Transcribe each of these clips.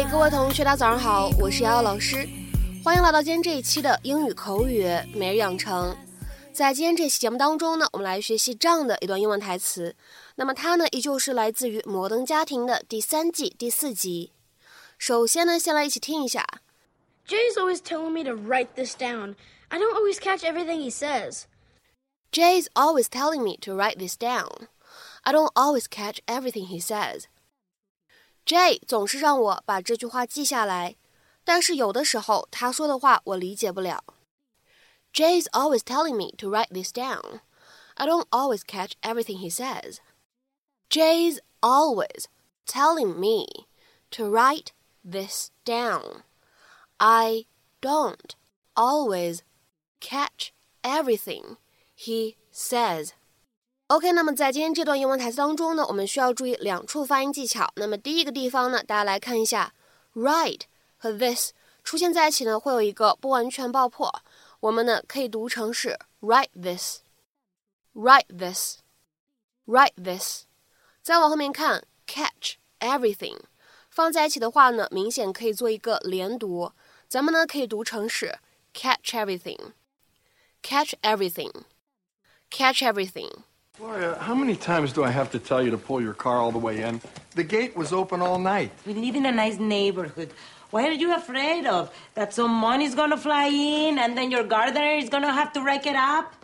嗨，各位同学，大家早上好，我是瑶瑶老师，欢迎来到今天这一期的英语口语每日养成。在今天这期节目当中呢，我们来学习这样的一段英文台词。那么它呢，依旧是来自于《摩登家庭》的第三季第四集。首先呢，先来一起听一下。Jay's always telling me to write this down. I don't always catch everything he says. Jay's always telling me to write this down. I don't always catch everything he says. Jay 总是让我把这句话记下来，但是有的时候他说的话我理解不了。Jay is always telling me to write this down. I don't always catch everything he says. Jay is always telling me to write this down. I don't always catch everything he says. OK，那么在今天这段英文台词当中呢，我们需要注意两处发音技巧。那么第一个地方呢，大家来看一下，right 和 this 出现在一起呢，会有一个不完全爆破。我们呢可以读成是 write this，write this，write this。再往后面看，catch everything 放在一起的话呢，明显可以做一个连读。咱们呢可以读成是 catch everything，catch everything，catch everything。Gloria, how many times do I have to tell you to pull your car all the way in? The gate was open all night. We live in a nice neighborhood. What are you afraid of? That some money's gonna fly in and then your gardener is gonna have to rake it up?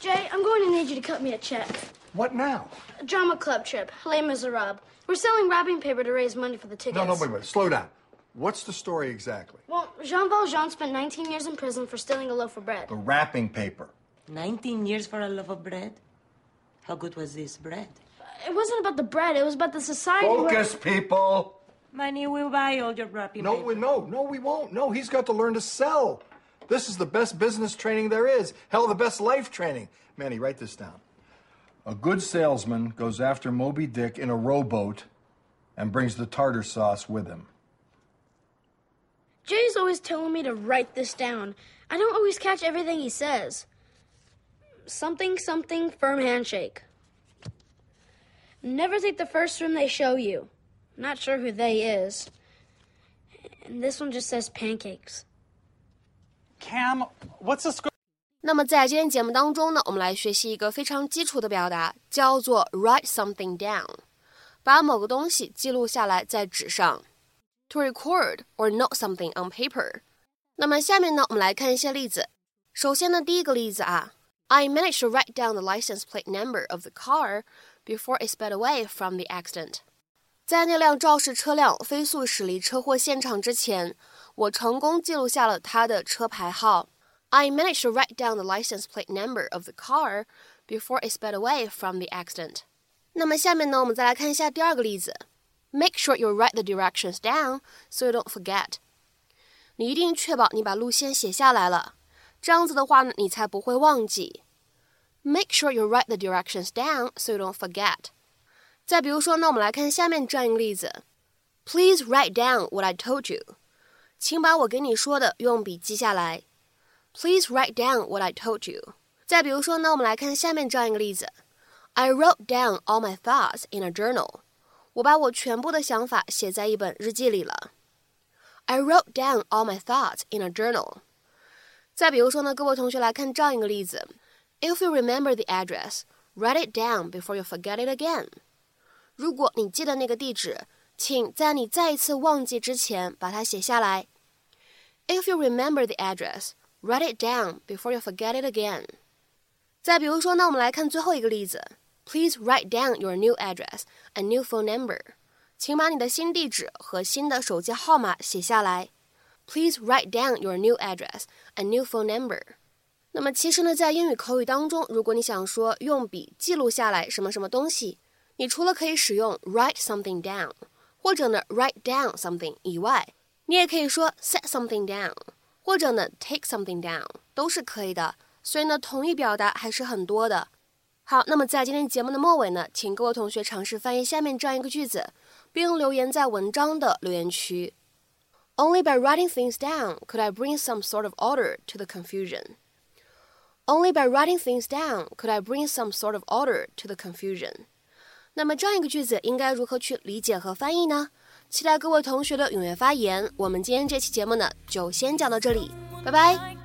Jay, I'm going to need you to cut me a check. What now? A drama club trip, Les Miserables. We're selling wrapping paper to raise money for the tickets. No, no, wait, wait. Slow down. What's the story exactly? Well, Jean Valjean spent 19 years in prison for stealing a loaf of bread. The wrapping paper. 19 years for a loaf of bread? How good was this bread? It wasn't about the bread, it was about the society. Focus, people. Money will buy all your wrapping No, paper. we, no, no, we won't. No, he's got to learn to sell. This is the best business training there is. Hell, the best life training. Manny, write this down. A good salesman goes after Moby Dick in a rowboat and brings the tartar sauce with him. Jay's always telling me to write this down. I don't always catch everything he says Something, something, firm handshake. Never take the first room they show you. Not sure who they is. And this one just says pancakes. Cam, what's the score? 那么在今天节目当中呢，我们来学习一个非常基础的表达，叫做 write something down，把某个东西记录下来在纸上，to record or note something on paper。那么下面呢，我们来看一些例子。首先呢，第一个例子啊 ，I managed to write down the license plate number of the car before it sped away from the accident。在那辆肇事车辆飞速驶离车祸现场之前，我成功记录下了它的车牌号。I managed to write down the license plate number of the car before it sped away from the accident. 那么下面呢，我们再来看一下第二个例子。Make sure you write the directions down so you don't forget. 你一定确保你把路线写下来了，这样子的话呢，你才不会忘记。 Make sure you write the directions down so you don't forget. 再比如说，那我们来看下面这样一个例子。Please write down what I told you. 请把我给你说的用笔记下来。Please write down what I told you. 再比如说呢，我们来看下面这样一个例子：I wrote down all my thoughts in a journal. 我把我全部的想法写在一本日记里了。I wrote down all my thoughts in a journal. 再比如说呢，各位同学来看这样一个例子 ：If you remember the address, write it down before you forget it again. 如果你记得那个地址，请在你再一次忘记之前把它写下来。If you remember the address, Write it down before you forget it again. 再比如说呢，我们来看最后一个例子。Please write down your new address and new phone number. 请把你的新地址和新的手机号码写下来。Please write down your new address and new phone number. 那么其实呢，在英语口语当中，如果你想说用笔记录下来什么什么东西，你除了可以使用 write something down，或者呢 write down something 以外，你也可以说 set something down。或者呢，take something down 都是可以的。所以呢，同义表达还是很多的。好，那么在今天节目的末尾呢，请各位同学尝试翻译下面这样一个句子，并留言在文章的留言区。Only by writing things down could I bring some sort of order to the confusion. Only by writing things down could I bring some sort of order to the confusion. 那么这样一个句子应该如何去理解和翻译呢？ 期待各位同学的踊跃发言。我们今天这期节目呢，就先讲到这里，拜拜。